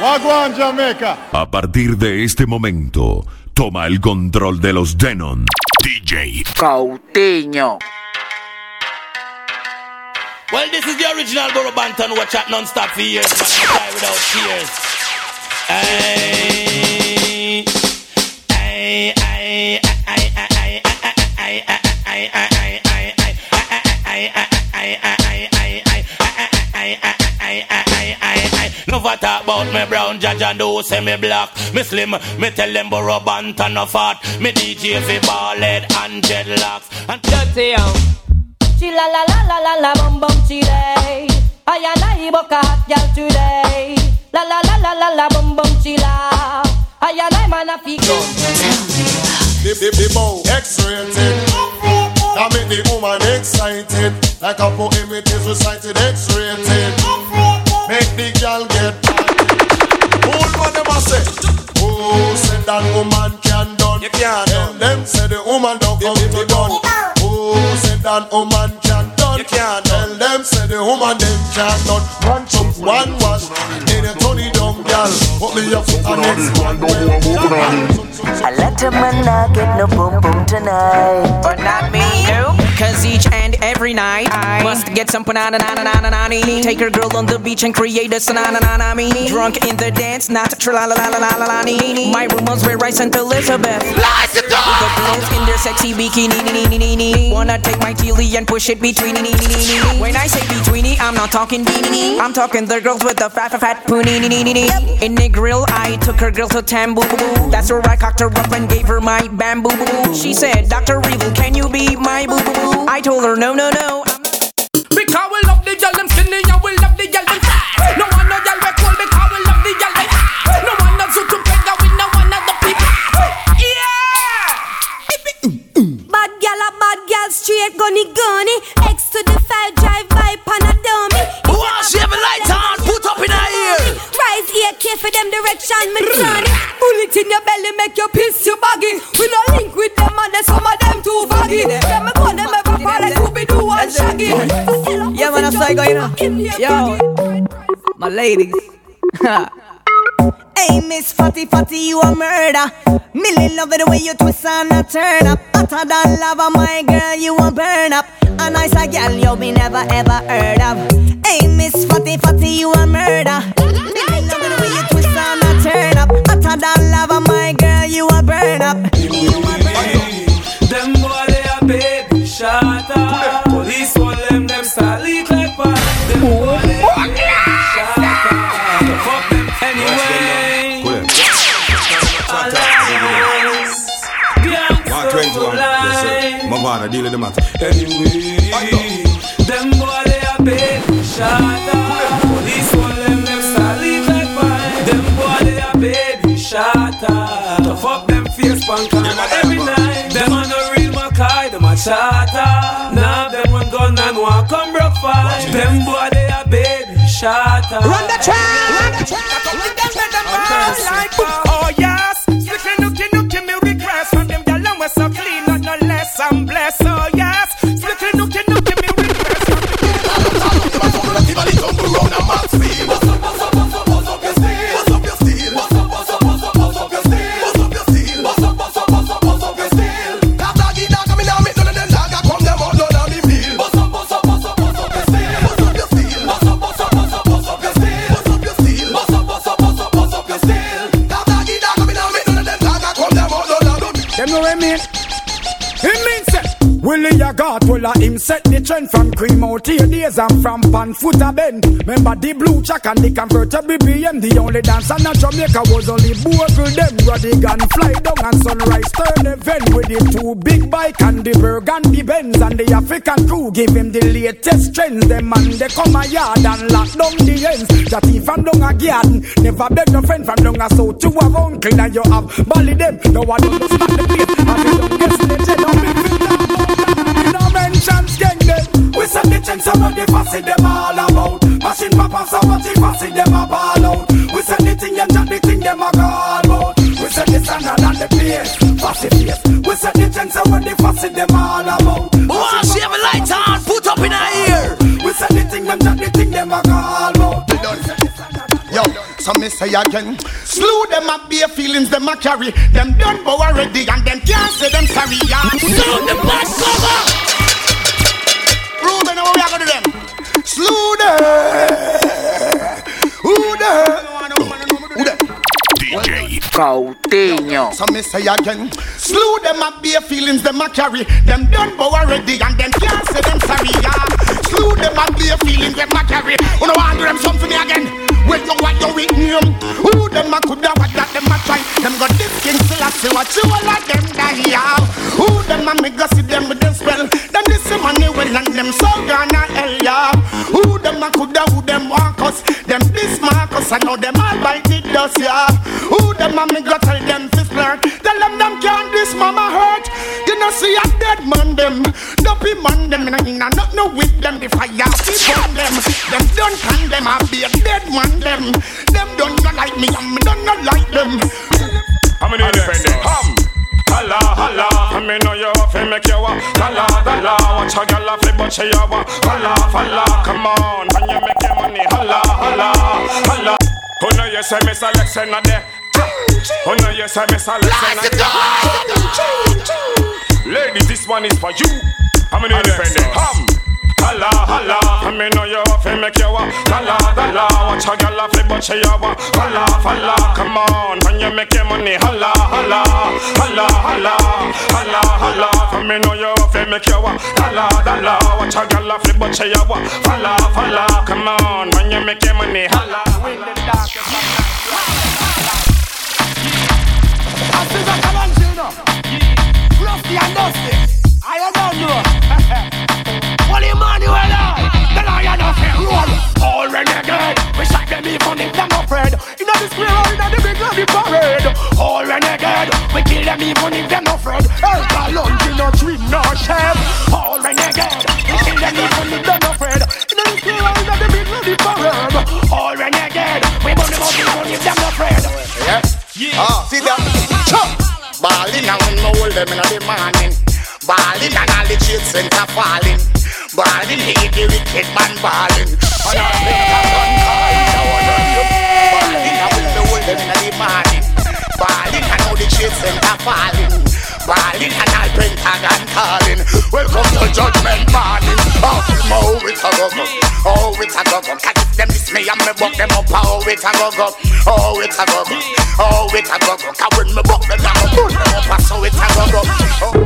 Wagwan Jamaica. A partir de este momento, toma el control de los Denon. DJ Cauteño. Well, this is the original Borough Banton. Watch out non-stop for years, man. I die without tears. Ay, ay, ay, ay, ay, ay, ay, ay, ay, Never talk about me brown judge and do say me black. Me slim, me tell them borrow bant and no fat. Me DJ fi ball head and dreadlocks. And dirty young. Chila la la la la la bum bum chile. I and I book a hot girl today. La la la la la la bum bum chila. I and I man a figo. The, the, the bow X-rated. That make the woman excited. Like a poem it is recited X-rated. Make the girl get Old man them a say? Oh, said that woman can done? You can't Tell done. them say the woman don't come to done. Oh, said that woman can done? You can't Tell them say the woman them can done. One chop, one wash Then you turn it down, girl Put me your foot on next one. A lot of man not get no boom boom tonight. but not me. Cause each and every night I must get some banana na na Take her girl on the beach and create a sanana. Drunk in the dance, not tra la la la la la la nee. My sent Elizabeth. Light the girls in their sexy bikini. Wanna take my teely and push it between. When I say betweeny, I'm not talking beanie. I'm talking the girls with the fat fat fat poonie. In the grill, I took her girl to Tambu. That's where I cocked her up and gave her my bamboo. She said, Dr. Evil, can you be my boo boo boo? I told her, no, no, no. Because we love the girl them skinny and we love the girl them fat. No one no girl we cool because we love the girl them hot. No one no suit to pega with no one of the people. Yeah. Bad gal a bad gal straight gunny gunny. X to the five drive by pan AK for them direction me turn it. Bullet in your belly make you piss you baggy. We no link with them and then some of them too foggy. Them me go them ever fall like Scooby Doo and Shaggy. Yeah, man, I'm psycho, you know. Yo, my ladies. Hey, Miss Fatty Fatty, you a murder. Millie love it the way you twist and a turn up. Hotter than lava, my girl, you a burn up. A nicer girl you be never ever heard of. Hey, Miss Fatty Fatty, you a murder. Millie love it the way Hotter than lava, my girl, you a burn up. You a burn up. Them boy they a baby shot up. Police want them them start leak like fire. Them boy they a baby shot up. Fuck them anyway. Move on, deal with the matter. Anyway, them boy they a baby shot charter. Now them one gun and one come broke fight. Them boy they a baby shot up. Run the track, run the track. Oh yes, strictly him set the trend from cream out here days and from pan foot a bend. Remember the blue chuck and the convertible BM. The only dance in Jamaica was only Bogle them. Rodigan fly down and sunrise turn event with the two big bike and the burgundy Benz and the African crew give him the latest trends. Them man they come a yard and lock down the ends. That he from down a garden never beg no friend from down a south to a uncle now you have bally them. No one understand the place. And you don't guess the mentions them. We set the things so what the fussy them all about. Machine papa so what the fussy them a ball out. We set the thing and chat the thing them a call out. We set the standard and the pace, fussy face. We set the things so what the fussy them all about. Who wants you have a light on? Put up in her ear. We set the thing them chat the thing them a call out. Yo, some me say again. Slew them up, bare feelings them a carry. Them done bow already and them can't say them sorry. Yeah. Sound the back cover. Ruben, how we are gonna do them? Slew them. Who them? Who them? DJ Coutinho. So me say again, slew them up, bare feelings them a carry. Them done bow already and them can't say them sorry. Yeah. Slew them up, bare feelings them a carry. You know want do them something me again? When you want your with name, who them a coulda what that them a try? Them got this king still a see what you all of them die. Yeah. Who them a make go see them with them spell? Them this the money well and them so gonna hell. Yeah. Who them a coulda who them want us? Them this Marcus I know them all bite the dust. Yeah. Who them a me go You see a dead man them, dopey man them. Inna inna not no with them. The fire keep on them. Them don't condemn a be a dead man them. Them don't not like me and me don't not like them. I'm an independent. Hum. Holla, holla, I me know you fi make you wa Holla, holla, watch a gal a flip but she a wa Holla, holla, come on, when you make your money Holla, holla, holla Who know you say me select not there Who know you say me select say not there Ladies, this one is for you. I'm an independent. Hum. Holla, holla, I me know you fi make you wa Holla, holla, watch a gal a flip but she a wa Holla, holla, come on, when you make your money Holla, holla, holla, holla, holla, holla. I me know you fi make you wa Holla, holla, watch a gal a flip but she a wa Holla, holla, come on, when you make your money Holla. I see that come on, chill Rusty and dusty. I don't know. Well, Emmanuel, uh, the lion of road. All renegade. We shot them even if them afraid. You know the square or in the big lobby parade. All renegade. We kill them even if them afraid. Elka lunch in no dream, no shame. All renegade. Them in the morning. Balling and all the trade center falling. Balling hate the wicked man balling. And all the gun call now one on you. Balling and when me hold them in the morning. Balling and all the trade center falling. Balling and all Pentagon calling. Welcome to Judgment Morning. Oh, oh how it a go go? Oh, it a go go? Cause if them miss me and me buck them up, oh, how it a go go? Oh, it a go go? Oh, it a go go? Cause when me buck them down, burn them up, so it a go go? Oh.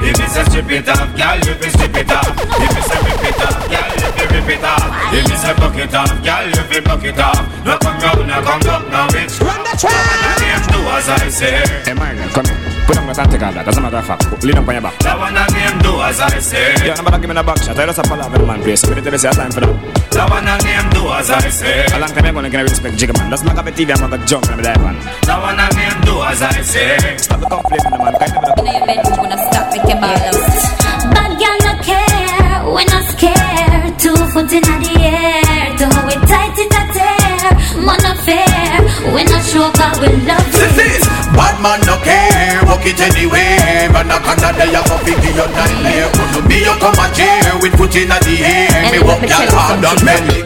If it's a strip it off, girl, you fi strip it off. If it's a rip it off, girl, you fi rip it off. If it's a buck it off, girl, you fi buck it off. No come round, no come up, no bitch. Run the track. Do as I say. Hey, Margaret, come here. Put on the tank on that. As a matter of lean on your back. That one and name do as I say. Yeah, nobody give me the back shot. I just have to laugh at the man place. So we need to say a time for that. That one and name do as I say. A long time ago, I'm gonna respect Jigga man. That's not a TV. I'm gonna jump in the life man. That one and name do as I say. Stop the complaining, man. Kind of In your bedroom, gonna stop with your ball out. Bad girl no care, we're not scared. Two foot in the air, do how we tight it a tear. Man no fair, we not show 'cause we love This it. Is bad man no care, walk it anyway. But no can that you go figure your time here. Could be you come a chair with foot in the air. Me walk your hard on belly.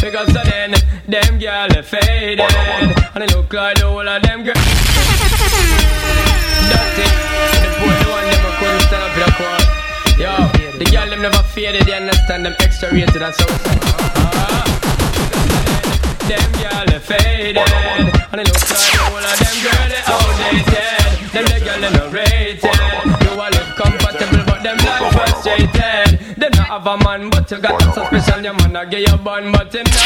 Because of then, them girl are faded And they look like the whole of them girls Dirty The boy, the one them couldn't stand up in the court Yo, the girl them never faded, they understand them extra rated and so ah. Them girl are faded. And they look like whole of them girl they outdated. Them the girl they no rated. You all live compatible but them like frustrated. Them not have a man but you got so special. Your man a give you bun but him not.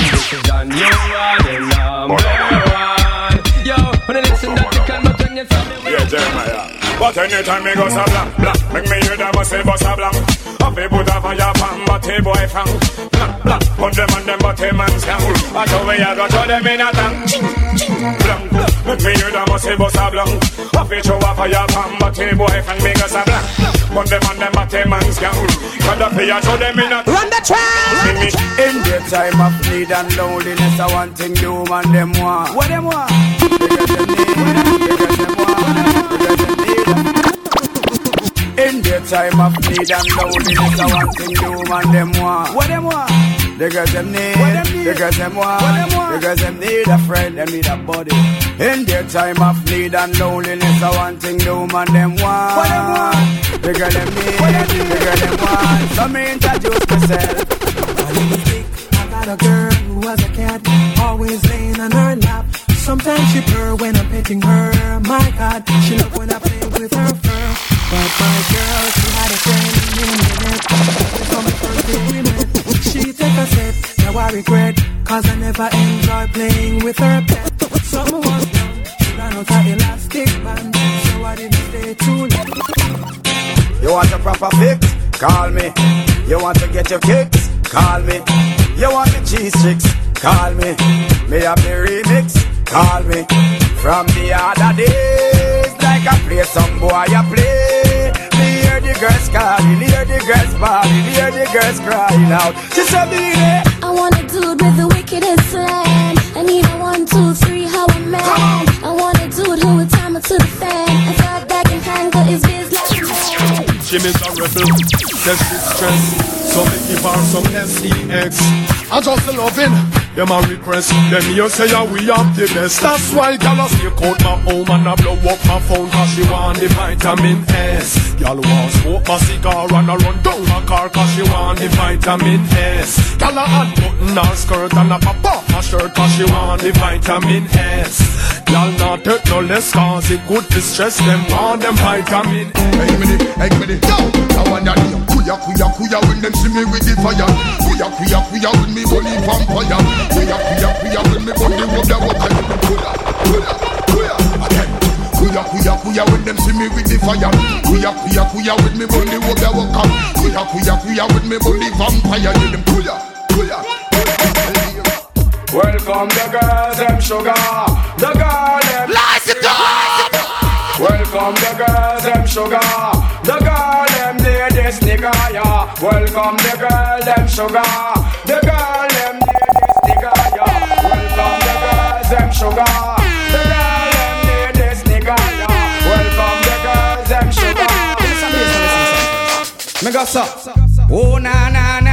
This is a new one, the number one. Yo, when I listen that you can but when you tell me Yeah, Jeremiah. But anytime me go so blank, blank, make me hear a say bust a blank. Up a put a fire pan, but a boy fang. Put them on them, but a man. I show me I go to them in a tank. Blank, make me hear them a say bust a blank. A show a but a boy fang. Me so blank, put them on them, but a man scam. Cause up a show them in a Run the me, In the time of need and loneliness, I want thing the woman them want. What them want? Because them need, because them want, because them need. In the time of need and loneliness, I want thing the woman them want. What them want? The girls them need, the girls them want, the girls them need a friend, them need a buddy. In their time of need and loneliness, I one thing the woman them want. What them want? The girl them need, the girl them want. So me introduce myself. I got a girl who was a cat, always laying on her lap. Sometimes she purr when I'm petting her. My God, she love when I play with her fur. But my girl, she had a friend in the net. From the first day we met, take a step. Now I regret, cause I never enjoy playing with her pet. Something was wrong. She ran out her elastic band, so I didn't stay too long. You want a proper fix? Call me. You want to get your kicks? Call me. You want the cheese sticks? Call me. Me have the remix? Call me. From the other days, like I play some boy, I play. Me hear the girls calling, hear the girls bawling, hear the girls crying out. She said me there. I want a dude with the wickedest slang. I need a one, two, three, how a man. I want a dude who would time it to the fan. I thought that can handle his biz like a man. Jimmy's a rebel, test distress. So me give her some SDX. I just loving them a request. Them here say yeah, we have the best. That's why gyal a sneak out my home and a blow up my phone 'cause she want the vitamin S. Gyal want smoke my cigar and a run down my car 'cause she want the vitamin S. Gyal a unbutton her skirt and a pop off my shirt 'cause she want the vitamin S. Gyal not take no less 'cause it good to stress them on them vitamin. Hey me hey me the, yo, I want that kuya kuya kuya when them see me with the fire. Kuya kuya kuya when me body vampire. Kuya kuya kuya when me rub the water. Kuya kuya kuya again. Kuya kuya kuya when them see me with the fire. Kuya kuya kuya when me rub the water. Kuya kuya kuya when me body vampire. You them kuya kuya. Welcome the girls, them sugar. The girl, them Lights it up. Welcome the girls, them sugar. The girl, them ladies nigga, yeah. Welcome the girl, them sugar. The girl, them ladies nigga, yeah. Welcome the girls, them sugar. The girl, them ladies nigga, yeah. Welcome the girls, them sugar. Me go so. Oh na na na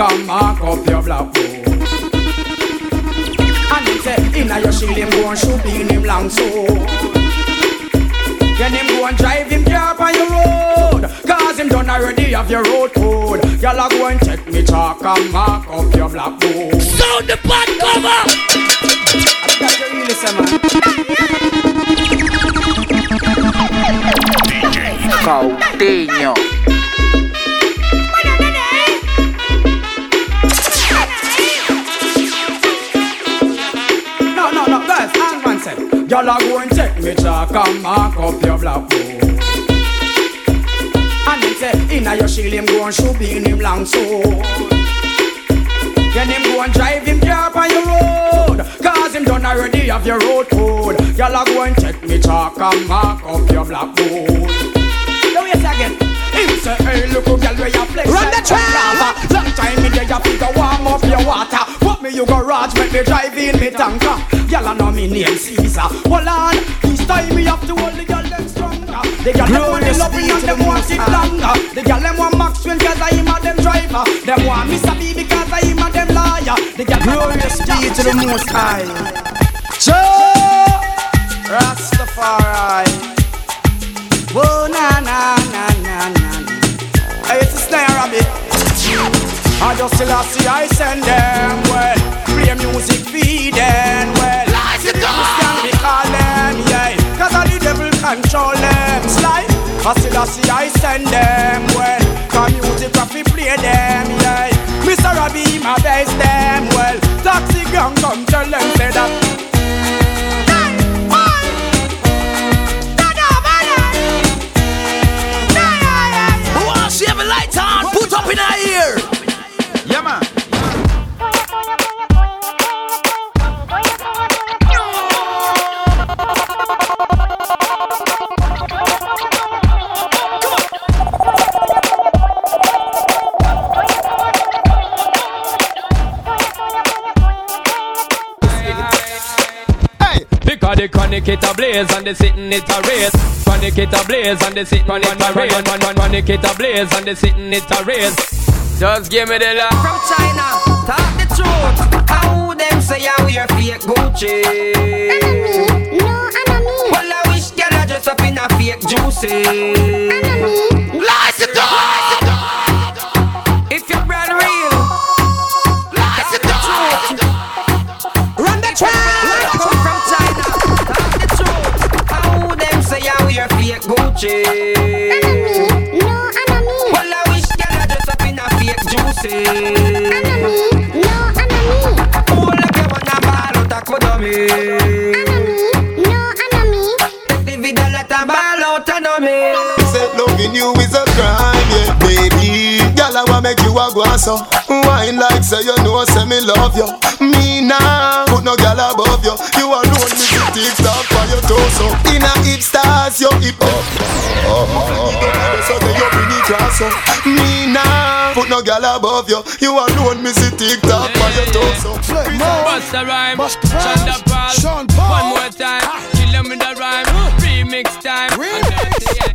take me chalk and mark up your black book. And him say, inna your shield him go and shoot in him long so. Then him go and drive him car on your road Cause him done already have your road code Y'all are going to take me chalk and mark up your black book Sound the bad cover That's what you really say man Coutinho. Y'all are going take me chalk and mark up your black book. And him say, inna your shield him go and shoot in him long so Then him go and drive him car on your road Cause him done already have your road code. Y'all are going take me chalk and mark up your black book. Now yes again him say, hey, look who girl where you flex Run the track. Long time me there, you figure warm up your water. Put me you garage, make me drive in me tanker. Girl, I know me name Caesar. Hold on, this time me have to hold the girl them stronger. The girl them want the loving and them want it longer. The girl them want Maxwell cause I am a them driver. Them want Mr. B because I am a them liar. The girl glorious be to the most high. Jah Rastafari. Whoa, na na na na na Hey, it's a snare rabbit I just still I see I send them well. Play music feed them well. Lights it up. Christian call them yeah. Cause all the devil control them. Slide. I still see I send them well. Cause music I fi play them yeah. Mr. Robbie my best them well. Taxi gang come tell them say that Panic it a blaze and the sitting it a race. Panic it a blaze and the sitting it a race. Panic it a blaze and the sitting it a race. Just give me the love. From China, talk the truth. How them say I wear fake Gucci? Enemy, no enemy. Well I wish girl I dress up in a fake juicy. Enemy, lies it If you're brand real, lies it Run the track. Fake Gucci? Enemy, no enemy. Well I wish girl I dress up in a fake juicy. Enemy, no enemy. Oh, like you wanna ball out a kudomi. Enemy, no enemy. Take the video, let a ball out a dummy. Say loving you is a crime, yeah, baby. Girl, I wanna make you a go so. Wine like say you know, say me love you. Me now, put no girl above you. You alone, me to tick tock for your torso. In a hip stars, oh, oh, oh, you hip up. So then you bring it cross up. Me now, put no girl above you. You alone, me see tick tock for your torso. Bust a rhyme, Shonda Paul. One more time, ah. kill him with a rhyme. Remix time. And dirty, yeah.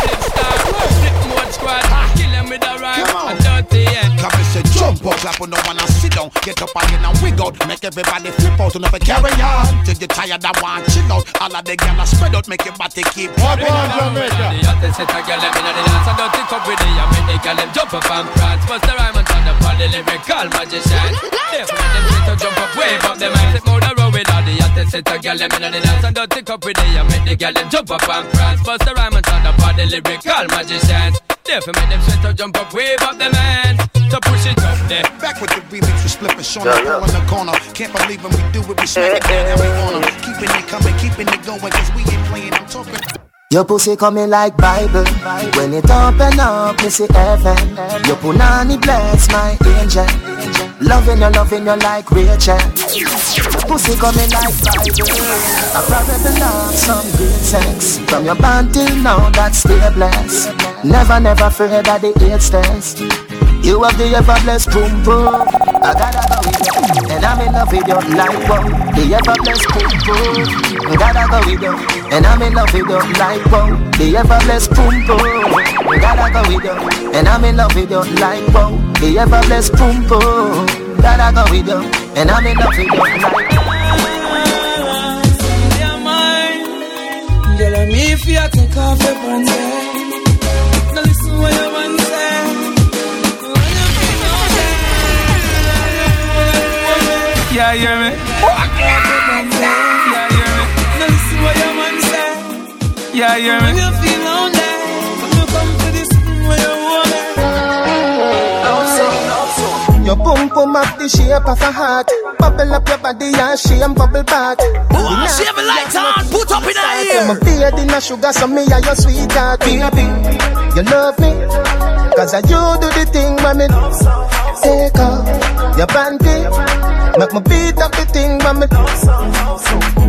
Flip star, flip mode squad. Ah. Kill him with a rhyme. And dirty, yeah. Come and say jump up, clap on no one and sit down. Get up again and wig out. Make everybody flip out and never carry on. Till you tired and want chill out. All of the gyal spread out, make your body keep What one Jamaica? The hottest set a girl them inna the dance and dirty cup with the and make the girl them jump up and prance. Bust the rhyme and turn up on the lyrical magician. Therefore make them sit to jump up, wave up them hands, flip more and roll with all the hottest set a girl them inna the dance and dirty cup with the and make the girl them jump up and prance. Bust the rhyme and turn up on the lyrical magician. Therefore make them sit to jump up, wave up the hands, to push it up there. Back with the remix with Split and Sean yeah, yeah. in the corner. Can't believe when we do it, we smack it down how we wanna. Keeping it coming, keeping it going, cause we ain't playing, I'm talking. Your pussy coming like Bible. When it open up, me see heaven. Your punani bless my angel. Loving you, loving you like Rachel. Pussy coming like Bible. I probably love some good sex. From your band till now, that's still blessed. Never, never afraid that the AIDS test. You have the ever blessed boom boom. I gotta go with you, and I'm in love with you like wow. The ever blessed boom boom. I gotta go with you, and I'm in love with you like wow. The ever blessed boom boom. I gotta go with you, and I'm in love with you like wow. The ever blessed boom boom. Gotta go with you, and I'm in love with you like Girl, I'm if you take off your pants, Yeah, hear me? Yeah, hear me? Now listen what your man say. Yeah, hear When me? you feel lonely, when you come to this where you want Your boom boom up the shape of a heart. Bubble up your body and shame bubble back. Oh, she have a light on, put up in her ear. I'm a beard in a sugar, so me are your sweetheart. Baby, you love me. Cause I you do the thing when me take off your panty. Make me beat up the thing when me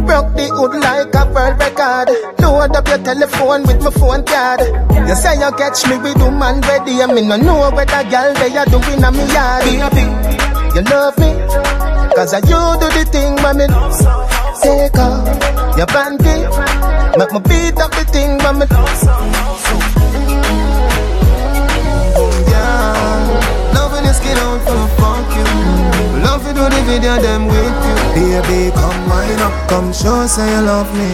broke the hood like a world record. Load up your telephone with my phone card. You say you catch me with a man ready, and me no know where the girl they are doing on me yard. You love me, cause I you do the thing when me take off your panty. Make me beat up the thing when me do the video them with you. Baby, come wind up, come show say you love me.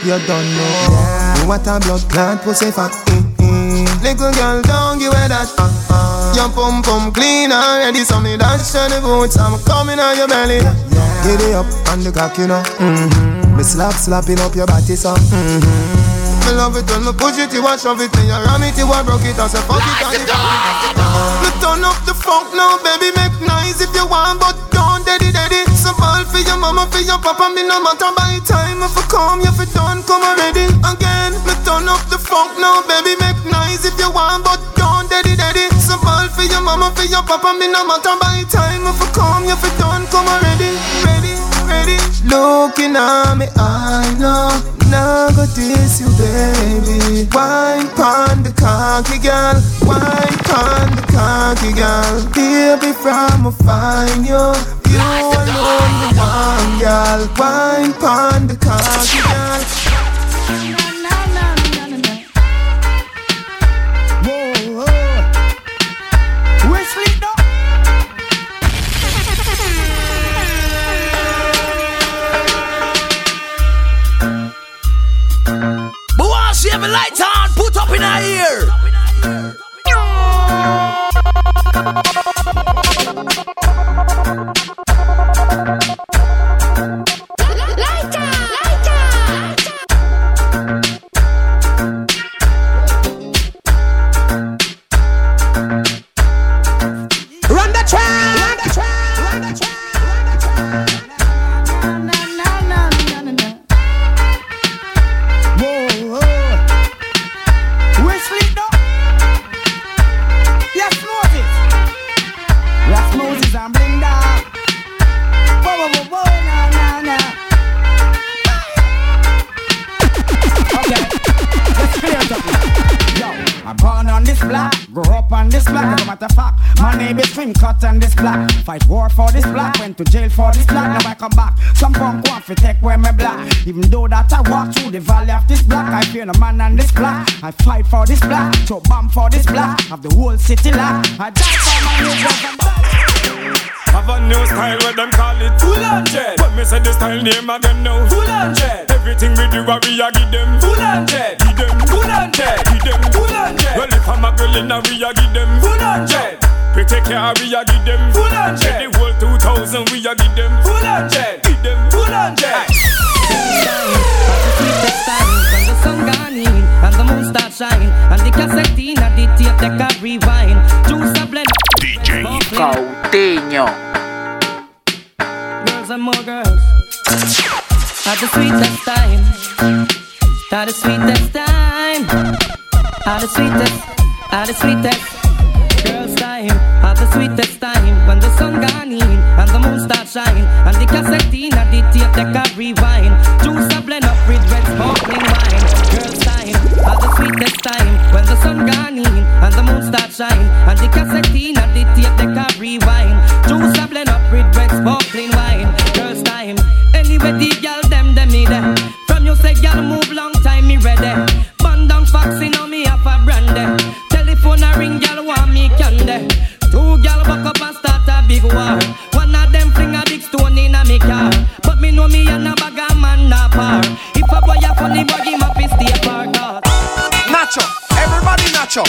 You don't know. Yeah. You what a blood clot pussy fat. Mm-hmm. Little girl, don't give her that. Uh-uh. Your pum pum clean already, so me dash on the boots. I'm coming on your belly. Yeah. Get it up on the cock, you know. Mm-hmm. Me slap slapping up your body, so. Mm-hmm. Me love it when me push it, you a shove it, me a ram it, you a broke it, I say fuck it, and it Me turn up the funk now, baby, make noise if you want, but don't daddy daddy. So ball for your mama, for your papa, me no matter by time if I come, if you done, come already. Again, me turn up the funk now, baby, make noise if you want, but don't daddy daddy. So ball for your mama, for your papa, me no matter by time if I come, if you done, come already. Ready, ready. Looking at me, I know. Now go diss you, baby. Wine pon the cocky girl, wine pon the cocky girl. Baby, from a find you, you alone the one girl. Wine pon the cocky, girl. me light on, put up in her ear. The valley of this block, I fear no man on this block. I fight for this block, to bomb for this block. Have the whole city locked. I die for my niggas Have a new style where them call it. Full hundred When me say the style name again now. Full hundred Everything we do what we a give them. Full hundred Give them. Full hundred Give them. Full hundred Well if I'm a girl in a we a give them. Full hundred Pretty car we a give them. Full hundred The whole 2000 we a give them. Full hundred Give them. Full hundred When the sun gone in and the moon start shine and the cassette in and the tape they can rewind. Juice a blend. DJ Coutinho. Girls and more girls. At the sweetest time. At the sweetest time. At the sweetest. At the sweetest. Girls time. At the sweetest time. When the sun gone in and the moon start shine and the cassette in and the tape they can rewind. Time. When the sun gone in and the moon start shine and the cassette in and the tape they can rewind. Juice a blend up with red sparkling wine. Girls time. Anyway the girl them them need. From you say girl move long time me ready. Nacho.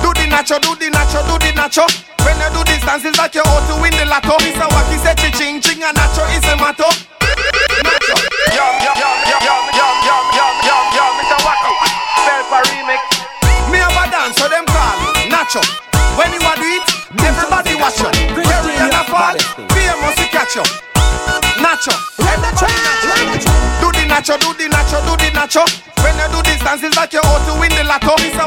Do the nacho, do the nacho, do the nacho. When you do this dance, it's like you ought to win the lotto. Mr. Waki said ching ching and nacho is a motto. Nacho. Yo, yo, yo, yo, yo, yo, yo, Mr. Waki. Self a remix. Me have a dance, so them call Nacho. When you a do it, everybody watch you. Carry and a fall, fear must catch you. Nacho, everybody nacho. Do the nacho, do the nacho, do the nacho. When you do this dance, it's like you ought to win the lotto. Mr.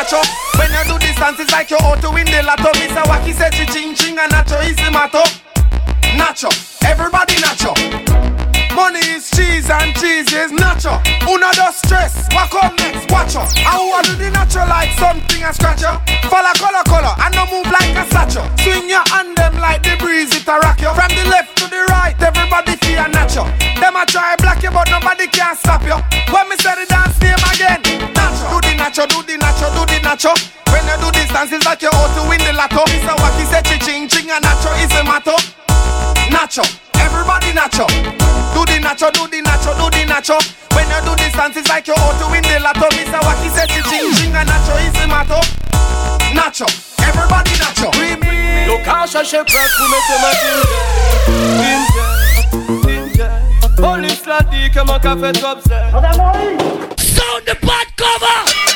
nacho. When you do this dance, it's like you ought to win the lotto. Mr. Waki said ching ching and nacho is a motto. Nacho, everybody nacho. Money is cheese and cheese is nacho. Uno dos stress, what come next? Watch out. I want to the nacho like something a scratch you. Follow color color and no move like a satchel. Swing your hand them like the breeze it a rock you. From the left to the right, everybody feel nacho. Them a try block you but nobody can stop you. When me say the dance name again, nacho. Do the nacho, do the nacho, do the nacho. When you do this dance, it's like you ought to win the lotto. Mr. Waki said ching ching and nacho is a motto. Nacho, everybody nacho. Do the nacho, do the nacho, do the nacho. When you do this dance, it's like you ought to win the lotto. Mr. Waki said ching ching and nacho is the motto. Nacho, everybody nacho. Look how chercher prête pour mettre ma tinge Tinge Police l'a dit que mon café trop c'est Sound the bad cover.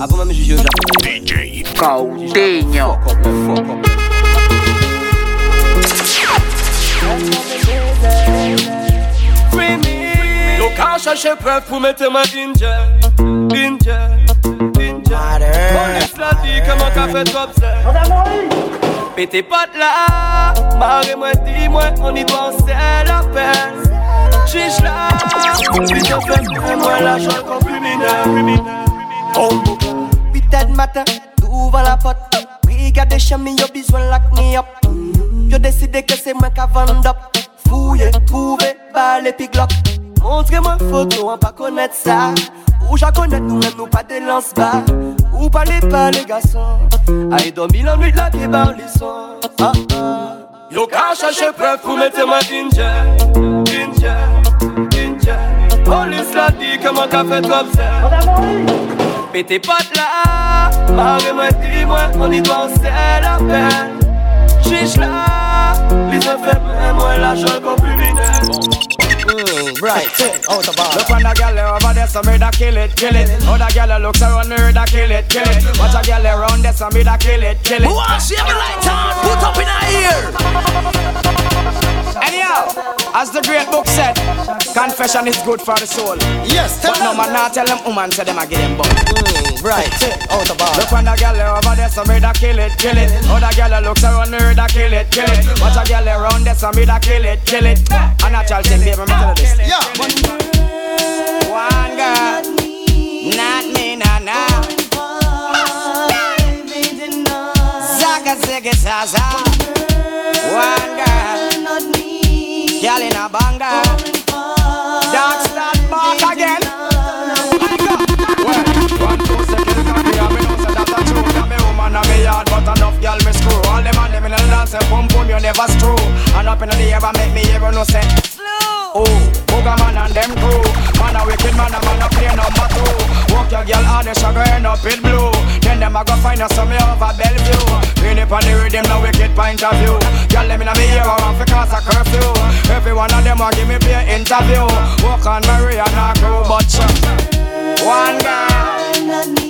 Avant même juger au pour mettre ma ginger, ginger, ginger. Mon l'a dit fait top ça. Pété pote là, marre moi dis-moi, on y doit en la. Chiche là, je fais moi l'argent comme criminel. Oh, Peut-être matin, ouvre la porte. Regarde chez moi, y'a besoin lock me up. Yo décidé que c'est moi qui vend up. Fouiller, trouver, balle puis glock. Montrez-moi photo, on pas connaître ça. Ou j'en connais nous même nous pas de lance bas. Ou parlez pas les garçons. Aïe, dormi la nuit là qui barre les sons. Ah ah. Yo ka chercher preuve pour mettre moi in jail In jail, in jail Police la dit que mon café trop ça Pété pote là Marie moi dis-moi on y doit c'est la peine Chiche là Les ont fait moi l'argent qu'on plus Mm, right, out the bar. Look on the girl over there, so me da kill it, kill it. Other girl looks around me, da kill it, kill it. Watch a girl around there, so me da kill it, kill it. Who wants to have a light on? Put up in our ear. Anyhow, as the great book said, confession is good for the soul. Yes, but no man not tell them woman say them a give them bum. Mm, right, out the bar. Look on the girl over there, so me da kill it, kill it. Other girl looks around me, da kill it, kill it. Watch a girl around there, so me da kill it, kill it. And a child thing, baby, me tell you this. Yeah. One girl, not me, nah, nah. Zaga, ziggy, zaza. Girl in a banger. Dance that back again. Well, one, two, second, cocky, and me know say that a true. Yeah, me woman and me yard, but enough girl me screw. All them and them in the dance, boom boom, you never screw. And up in the air, make me even know say. Oh, Booga man and them crew. Man a wicked man, a man a play number two Walk your girl hard, she go end up in blue. Then them a go find us some over Bellevue. Pin it on the rhythm, no wicked point of view. Girl, them in a me ear, around for cause a curfew. Every one of them a give me play interview. Walk on Maria and her crew, but sure One girl,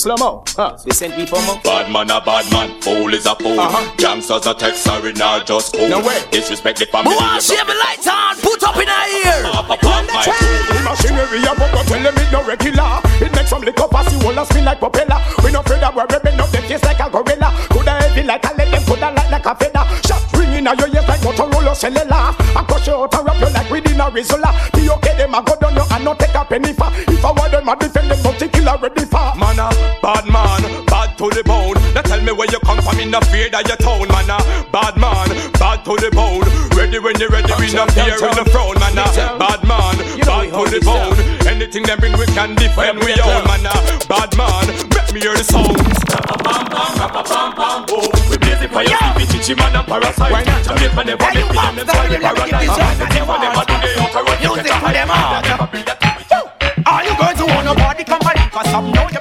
slow mo. Huh? They send people mo. Bad man a bad man, fool is a fool. Uh-huh. Gangsters a text, sorry, not just cool. No way. Disrespect the family. Who wants to have a light on? Put up in our ear. Pop, pop, pop, my tool. The machinery a bump, tell them it no regular. It makes some liquor pass you all a spin like propeller. We no afraid that we're ripping up them just like a gorilla. Coulda heavy like a let them coulda light like a feather. Shot ringing out your ears like Motorola cellular. I crush you out and wrap you like within a Rizla. Be okay, them a go down you and not take a penny for. If I want them a defend them, not kill ready for. Man a bad man, bad to the bone. Now tell me where you come from, in the fear that you town. Man a bad man, bad to the bone. Ready when you're ready, we no fear in the throne. Man a ah, bad man, bad to the bone. Anything them bring, we can defend. We own man ah, a bad man. Make me hear the sound. We blaze for your sleepy chichi man and parasite. Jamaica never make it, them never make paradise. Never never do they out a. Music for them all. Are you going to own a body company? Cause some know you've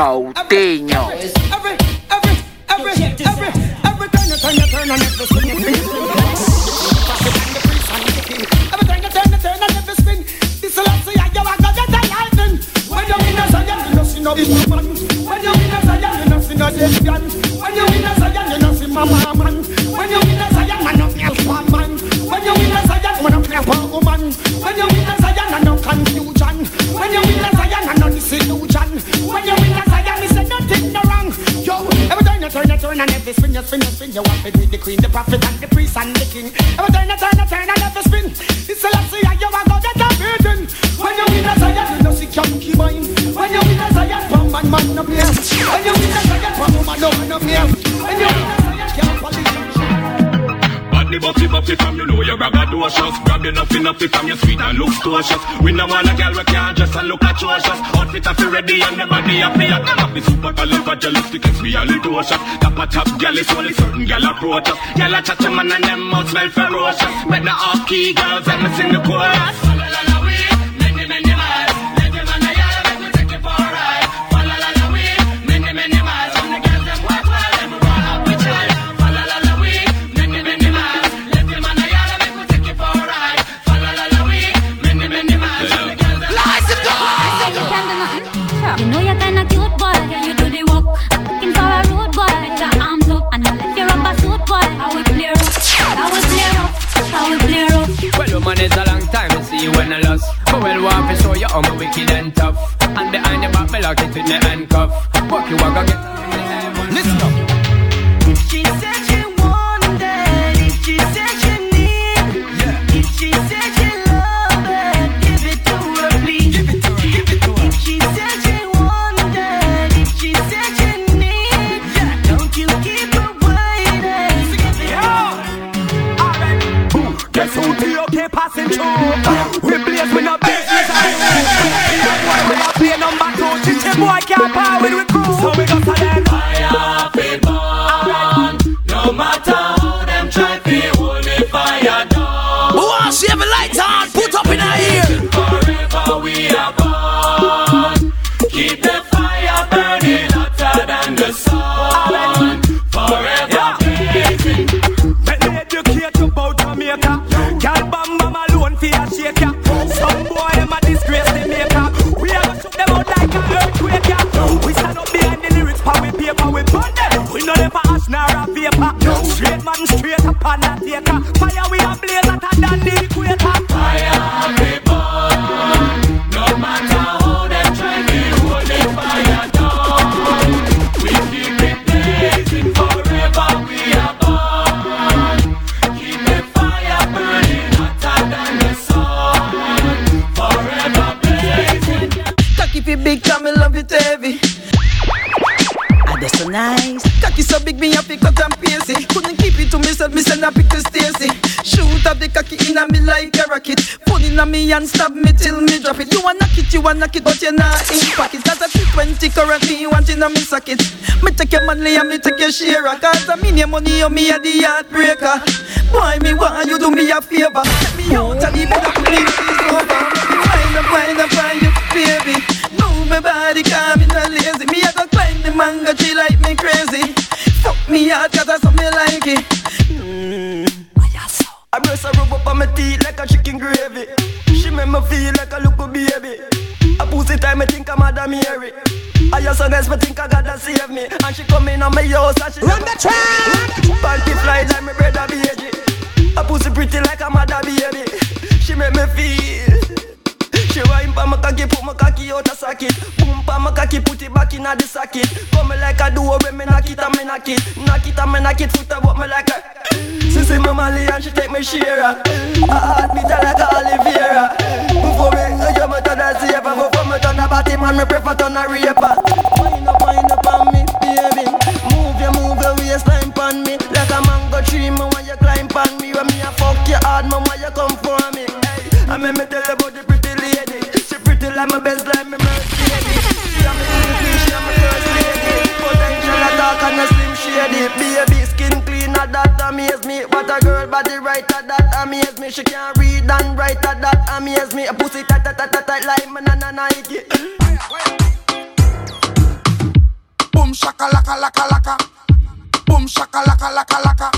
Coutinho. Every, every, every, every, every turn you turn you turn the and the king. Every turn you turn you turn and every spin. This is say you are gonna get a lightning. When you in a Zion, you no see no big man. When you in a Zion, you no see no lesbian. When you in a Zion, you no see mama man. Spin you want to be the queen, the prophet and the priest and the king. Every turn you turn you turn and every spin. It's a see you are gonna get a beating. When you in a Zion, you no see junkie mind. When you in a Zion, from man man no play. When you in a Zion, from woman no man no play. When you in a Zion, can't politician. Body buffy buffy from you know you braggadocious Grab you nothing nothing from your sweet and look cautious We no want a girl we can't dress and look atrocious Outfit a fi ready and the body a fi hot Them a fi super califragilistic it's me a little shot a top girl? Is only certain girl approach us Girl a chat to man and them mouth smell ferocious. The off key girls me sing the chorus how my wicked and tough. And behind your back, me lock it with me handcuff. Walk you, I go get. Listen up. She said she wanted, if she said she need, if she said she love it, give it to her, please. Give it to her. give If she said she wanted, if she said she need, don't you keep her waiting. Guess who T.O.K. passing through? And stab me till me drop it. You wanna knock you wanna knock but you're not in pocket. Cause feel 20 currently, you want a me socket. Me take your money and me take your share. Cause I mean your money, you me a the heartbreaker. Boy, me want you do me a favor. Save me. And she come in on my house and she run the track. Panty fly like my brother baby. I pussy pretty like a mother baby. She make me feel. She wine pa my cocky, put my cocky out a socket. Boom pa my cocky, put it back in a the socket. Come me like a duo when me knock it and me knock it. Knock it and me knock it, foot about me like a. She say my Molly and she take me share. A heartbeat like a Oliveira. Before me, me turn a saver. Before me turn a body man, me prefer turn a raper. Pon me. Like a mango tree, me want you climb pon me. When me a fuck you hard, me want you come for me. I make me tell you about the pretty lady. She pretty like my best, like me Mercedes. She a me queen, she a me first lady. Potential attack and a slim shady, baby. skin cleaner, that amaze me. What a girl body right at that amaze me. She can't read and write at that amaze me. A pussy tight tight tight tight like banana Nike. Boom shaka laka laka laka. Boom shaka laka laka laka.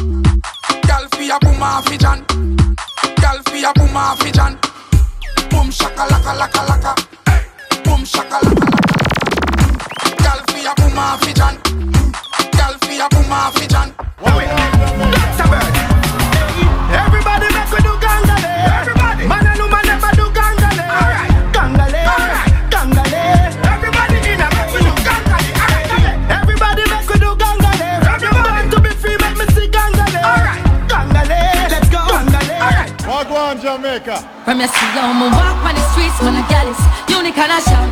Girl fi a boom afijan. Girl fi a boom afijan. Boom shaka laka laka laka. Boom shaka laka laka. Girl fi a boom afijan. Girl fi a boom afijan. That's a bird. Jamaica. From you see how me walk on the streets, man a gallus Unique and a shout,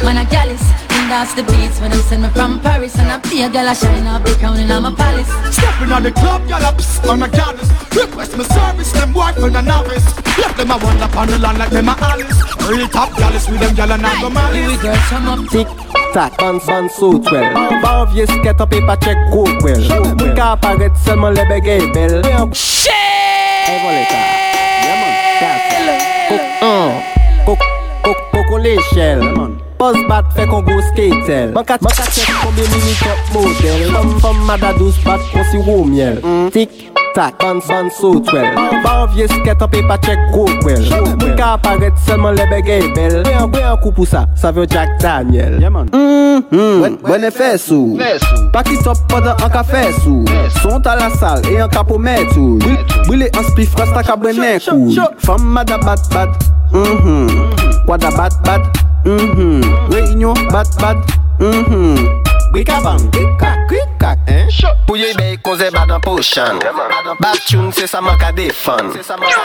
man a gallus And that's the beats when them send me from Paris And I be a gal a shine up the crown in my palace Stepping on the club, y'all up on a goddess. Request my service, them white for the novice. Left them a one up on the land like them a Alice. Real top gallus with them gal and not go malice. girls from up Tick tac, band band suit well Ban vieux skate up paper check go well Mwen ka aparet selman le begay bel Shit! Hey, voleta Kok, kok, Koko lechel Boz bat fe kon go skatel Banka chek kon be mini top model. Fom fom mada douz bat kon si wou miel. Mm. Tik tak, ban ban sou twel Ban vie sket an pe pa chek go kwel Mwen ka aparet selman le begay bel. Pre an kou pou sa, sa vyo Jack Daniel. Mwen e fè sou. Pakistop padan an ka fè sou. Sont a la sal, e an ka pou metou Bwile an spi fras tak a brene kou Fam mada bat bat, mhmm Wada bat bat, mhmm Reunion bat bat, mhmm Brika bang, kikak, kikak Pou yo be koze bad an potion Bad tune se sa man ka defan.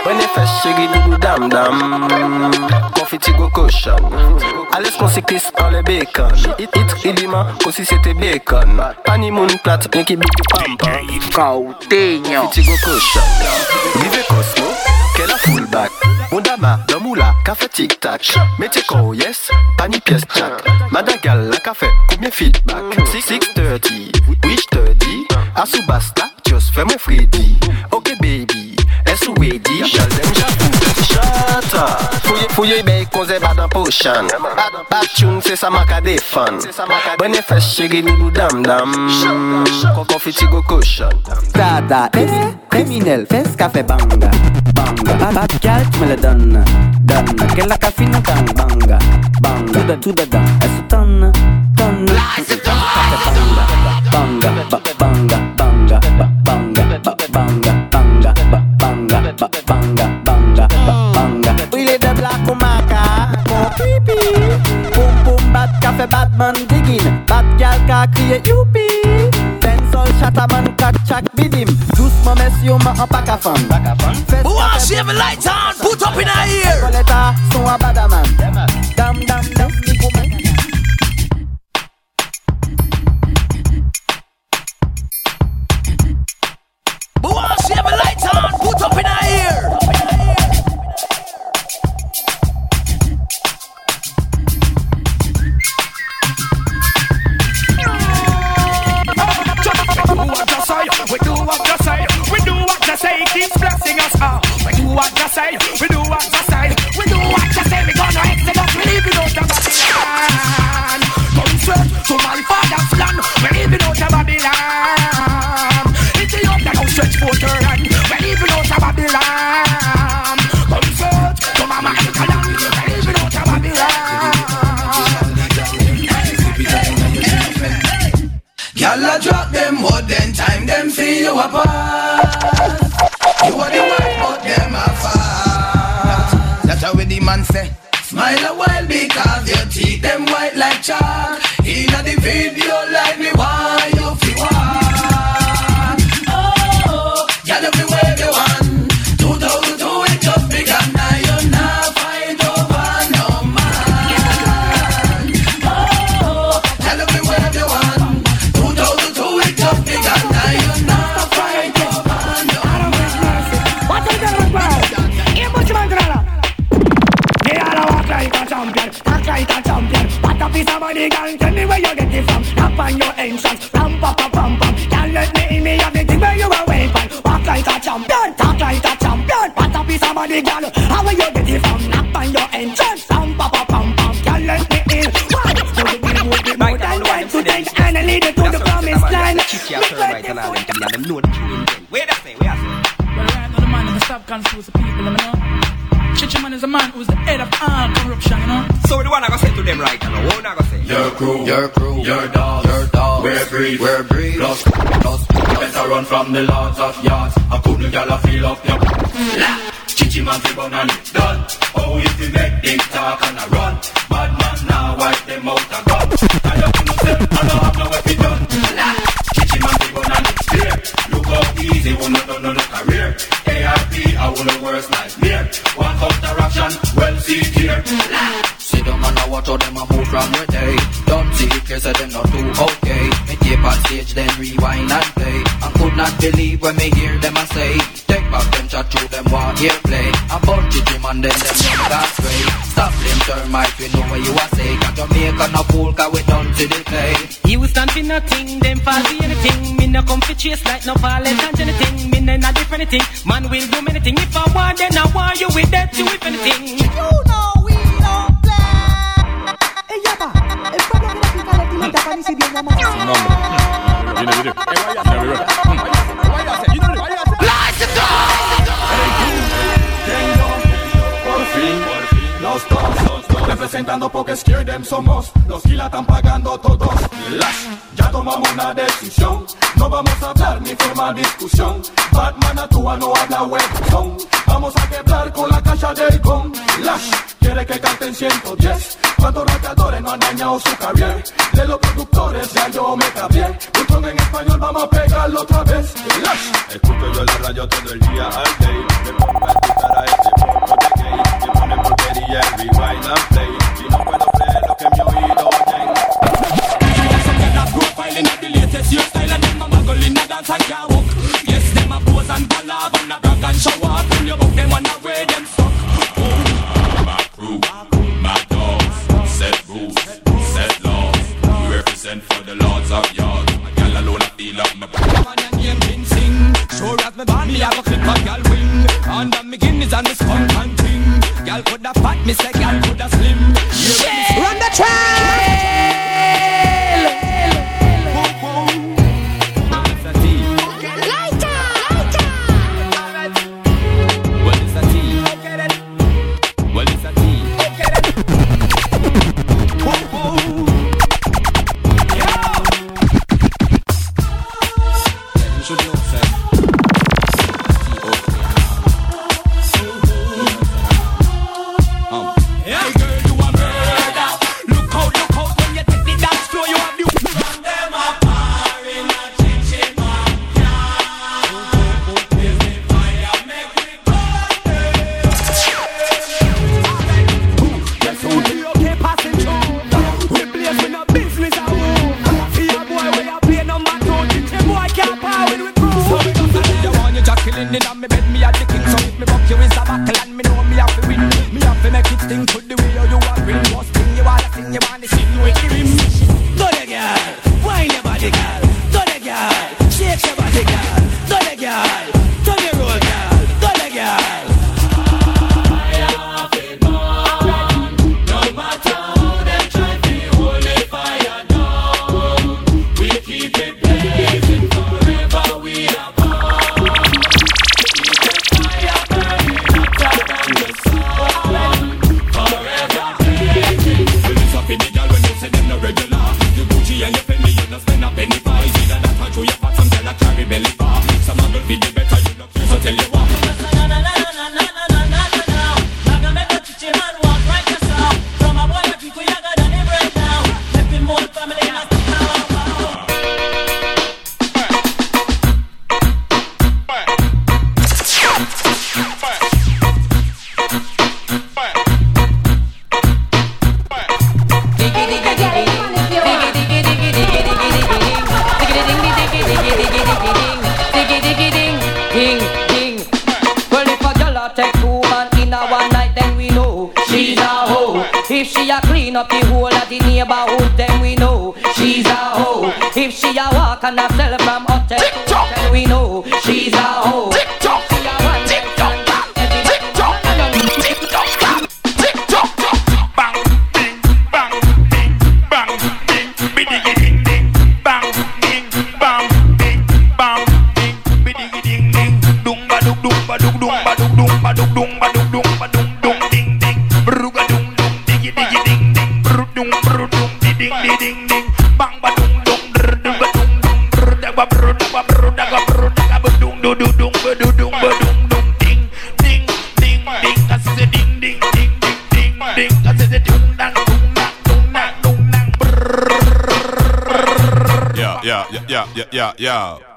Wene fes chegi doudou dam dam Konfiti go koshan. Ales kon siklis an le bacon It it idima kosi sete bacon Pani moun plat yon ki big pam pam. Kauteño Konfiti go koshan. Vive Cosmo, ke la fullback Ondama, damoula, kafe tic tac Mete ko yes, pani pièce jack. Madagal la kafe, combien feedback? 630, wish 30 Asu basta, just fais moi Freddy. Ok baby, est-ce ready? Shall them up Fouye, fouye be koze bad an potion Bad tune se sa maka defan Bone fes chege doudou dam dam Kon konfiti go koshan Dada, es eh, criminel, fes ka fe banga. Banga, bad gal tu me le donne. Donne, que la cafina gang banga. Banga, de tout dedans, kat chak bidim Doucement messieurs ma en pack à femme Who wants to have a light on? Put up in our ear. Coletta son a badaman it. Tap on your entrance, ram pa pa pam pam. Can't let me in me have the thing where you a weapon. Walk like a champion, talk like a champion. What a piece of money, girl. How will you get it from? Knock on your entrance. Pam, pam, pam, pam, pam. Girl, let me in. Why? So the bill will be more than right to dance and lead you to the promised land. right and all them thing, them know the tune. Where that say? Where I say? Well, I know the man confuse the people, you know. Chichi man is a man who's the head of all corruption, you know. So the one I gonna say to them right now, what I gonna say? Your crew, your crew, your dogs, your dogs. We're breed, we're breed. Plus, plus. Better run from the lords of yards. I couldn't get a feel of your. Chichi man fi bun and it's done. Oh, if you make them talk and I run, bad man now wipe them out a gun. I don't know them, I don't have no weapon done. Chichi man fi bun and it's clear. Look how easy, wanna done no career. ARP, I wanna worse nightmare. One counteraction, well see it here. Sit down and I watch how them a move from where they Don't see it clear, so them not too okay Me tape on stage, then rewind and play I could not believe when me hear them a say Take back them chat through them want hear play A bunch of Jim and then them run that way Stop them termites, we know what you a say Got Jamaica no fool, cause we done to the play You stand for nothing, them fall for anything. Me no come for chase like no fallen and anything. Me no not different thing. Man will do many things. If I want, then I want you with that too, if anything. You know we don't ella va. El le si bien. Su nombre. Viene, viene. Por fin, los dos. Representando porque es que somos. Los que la están pagando todos. Las tomamos una decisión, no vamos a hablar ni formar discusión. Batman actúa, no habla webson. Vamos a quebrar con la caja del con. Lash, quiere que canten 110. ¿Cuántos rapeadores no han dañado su career? De los productores ya yo me cambié. Son en español, vamos a pegarlo otra vez. Lash, Escucho yo la radio todo el día al day. Me pongo a escuchar a este poco de gay. Que pone porquería rewind and play. In a dance and can't walk. Yes, them a pose and palaver and a brag and show off. Pull your book, them wanna wear them stuck. My crew, my dogs, set rules, set laws. We represent for the lords of yards. My gal alone I feel up my Man and name King Sing. Sure as me born, me have a clip a gal wing. Under me Guinness and me skunk and ting. Gal coulda fat, me say gal coulda slim. Yeah, Run the trail. Yeah, yeah, yeah, yeah, yeah, yeah, yeah.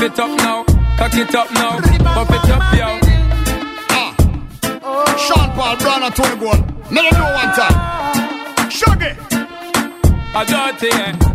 Buff it up now. Cock it up now. Buff it up, yo. Ah, Sean Paul, Brown and Tony Gold. Let them know one time. Shaggy. I got it.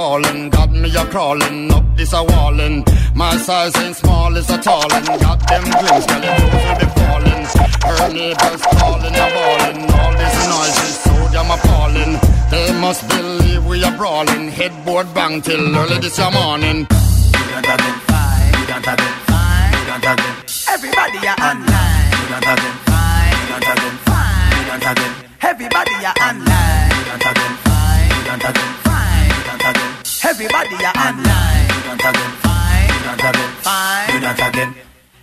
Ballin', got me a crawling up this a wallin'. My size ain't small, it's a tallin', got them dreams, girl, it will be fallin'. Her neighbors calling a ballin', all this noise is so damn appalling. They must believe we are brawling, headboard bang till early this morning. don't have them fine. You don't them fine. You don't them. Everybody are online. You don't them Everybody are online. You don't them fine. You don't them fine. You don't them.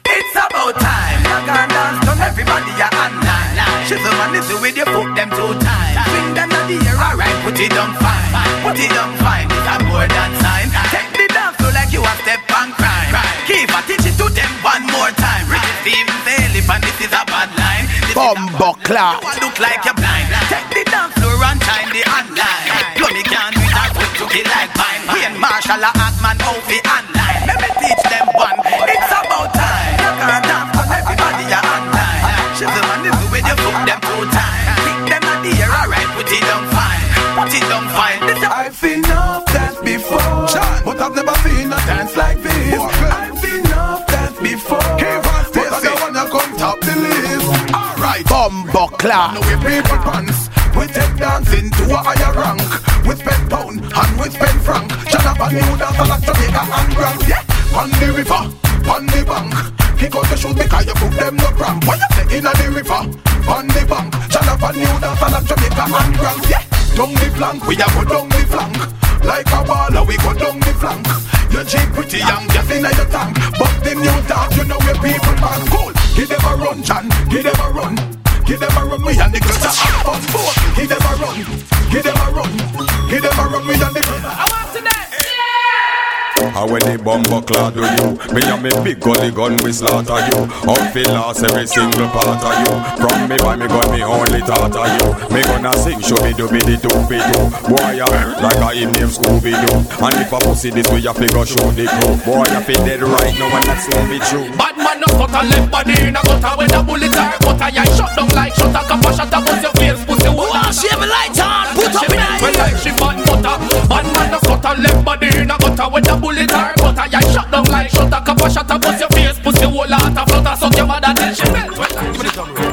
It's about time. Rock and dance done. Everybody are online. Shizzle man is with your foot them two times. Swing them in the air, alright. Put it on fine. Put it on fine. It's a more than sign. Take the dance floor like you a step on crime. Keep a teach it to them one more time. Ricky Stevens say elephant, this is a bad line. Bumbo clap. you a look like you're blind. Take the dance floor and time the online. Marshall a Atman outfit online. Let me teach them one. It's about time. You can't dance 'cause everybody are online. Shizzle man is with you foot them two times. Pick them at the air, alright. Put it on fine. Put it on fine. This is I've seen enough dance before, but I've never seen a dance like this. I've seen enough dance before, but I don't wanna come top the list. Alright, Bumbo clap. now we people pants. We take dancing to a higher rank. We spend pound and we spend franc. Dance like Jamaica and Grand. Yeah, on the river, on the bank. Kick out the shoes because you put them no cramp. What you say inna the river, on the bank. New dance like Jamaica and Grand. Yeah, down the flank, we a go down the flank. Like a baller, we go down the flank. You cheap pretty young, just inna your tank. But the new dance, you know where people pass. Cool, give them a run, John, give them a run. Give them a run, we and the girls are on board. Give them a run, give them a run, give them a run, we and the girls are I want to. How when the bumper clad with you? Me and me big gully gun we slaughter you. Up feel lost every single part of you. From me by me gun me only thought of you. Me gonna sing show me do be the two be do Boy I like a in name Scooby Doo And if I pussy this we a figure show the crew. Boy I feel dead right now and that's not be true. Bad man no cut a left body in a gutter with a bullet or a I yeah shut down like shot a cup shot a on your face pussy who are Shave light on put up in a Well like she bad butter. Bad man no cut a left body in a gutter with a bullet bullet or butter. You shot down like shot a cup of shot a bust your face Pussy whole heart a flutter. Suck your mother till she melt. Well, give me the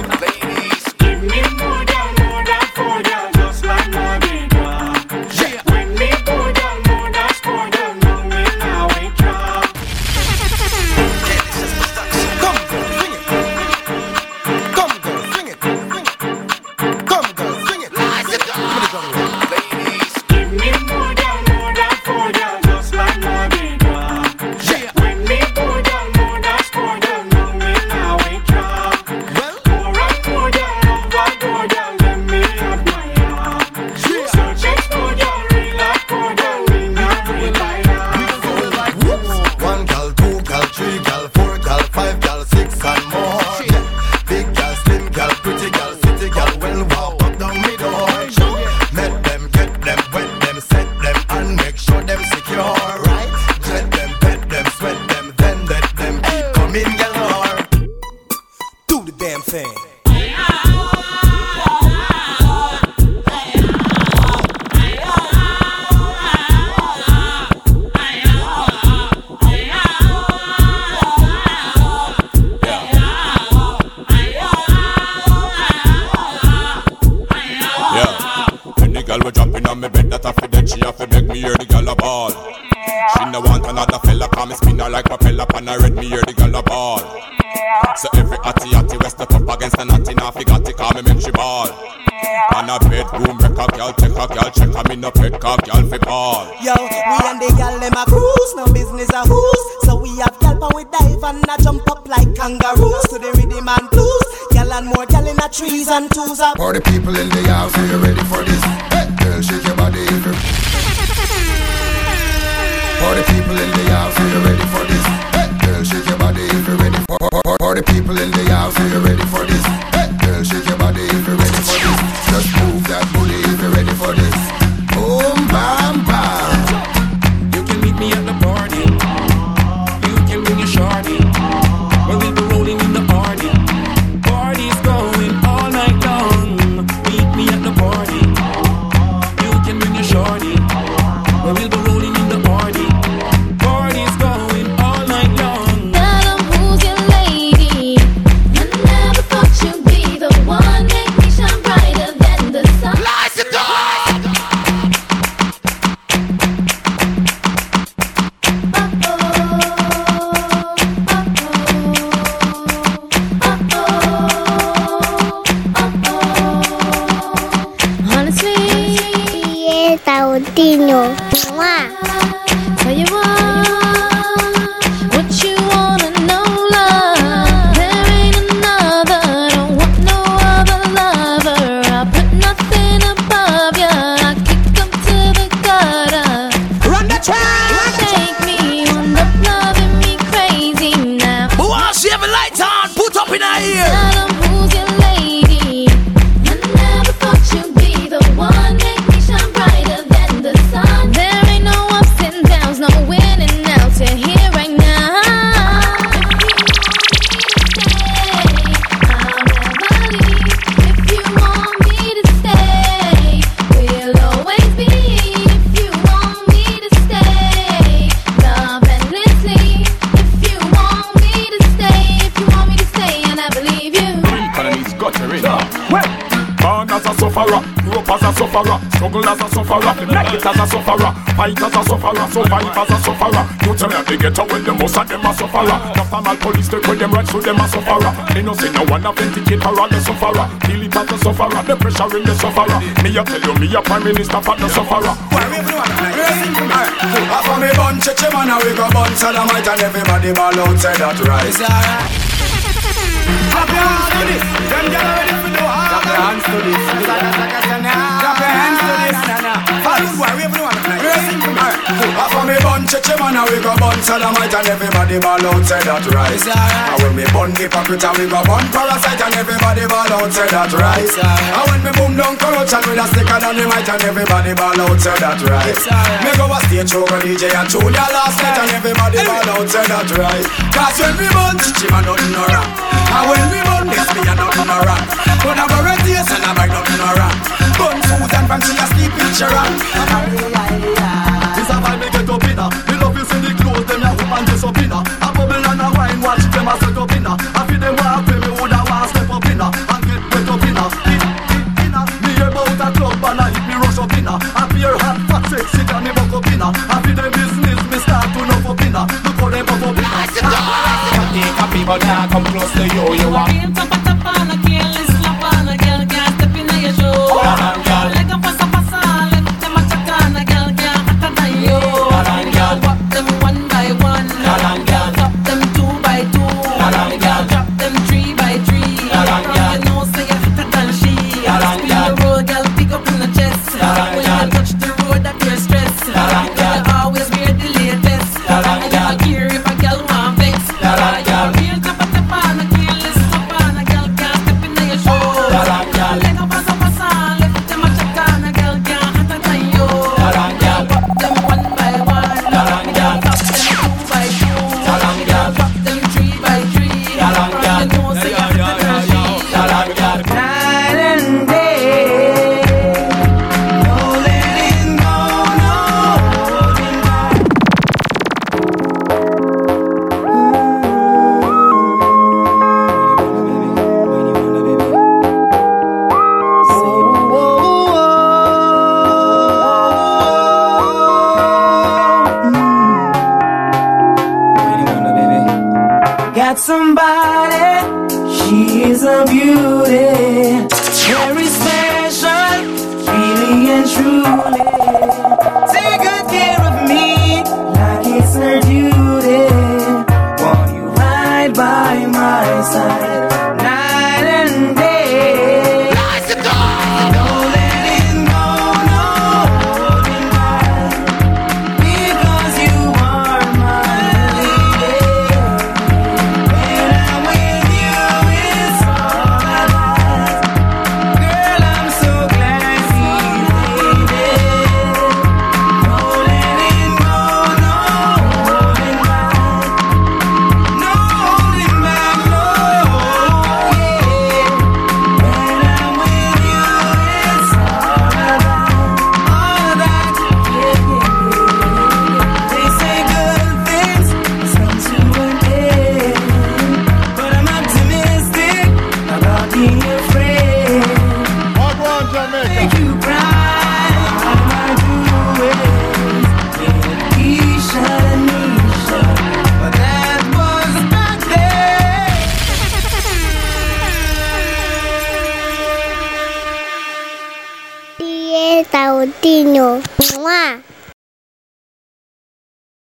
Prime Minister for the sufferer. Half of me bun, cheche man, we go bun salamite and everybody ball out, say that right. Clap your hands to this. Them gyal ready for do hard. Clap your hands to this. Clap your hands to this. Fast, wave no. I for me bun chichi man we go bun sodomite and everybody ball out say that right. And when me bun hypocrite and we go bun parasite and everybody ball out say that right. And when me boom down corruption we a sticker than the might and everybody ball out say that right. Me go a stage show go DJ and Julia last night and everybody ball out say that right. Cause when me bun chichi man nothing no rap. And when me bun this me nothing no rap. But I'm a red and I'm a nothing no rap. Bun food and fancy a sleep picture and. Up inna. A bubble and a wine watch them a set up inna. I feel them walk with me woulda want step up inna and get wet up inna. In, in, inna. Me hear about a club and I hit me rush up inna. A pure hot fat sexy and me buck up inna. I feel them business me start to know up inna. Look how them up up inna. Take a people now come close to you. You are.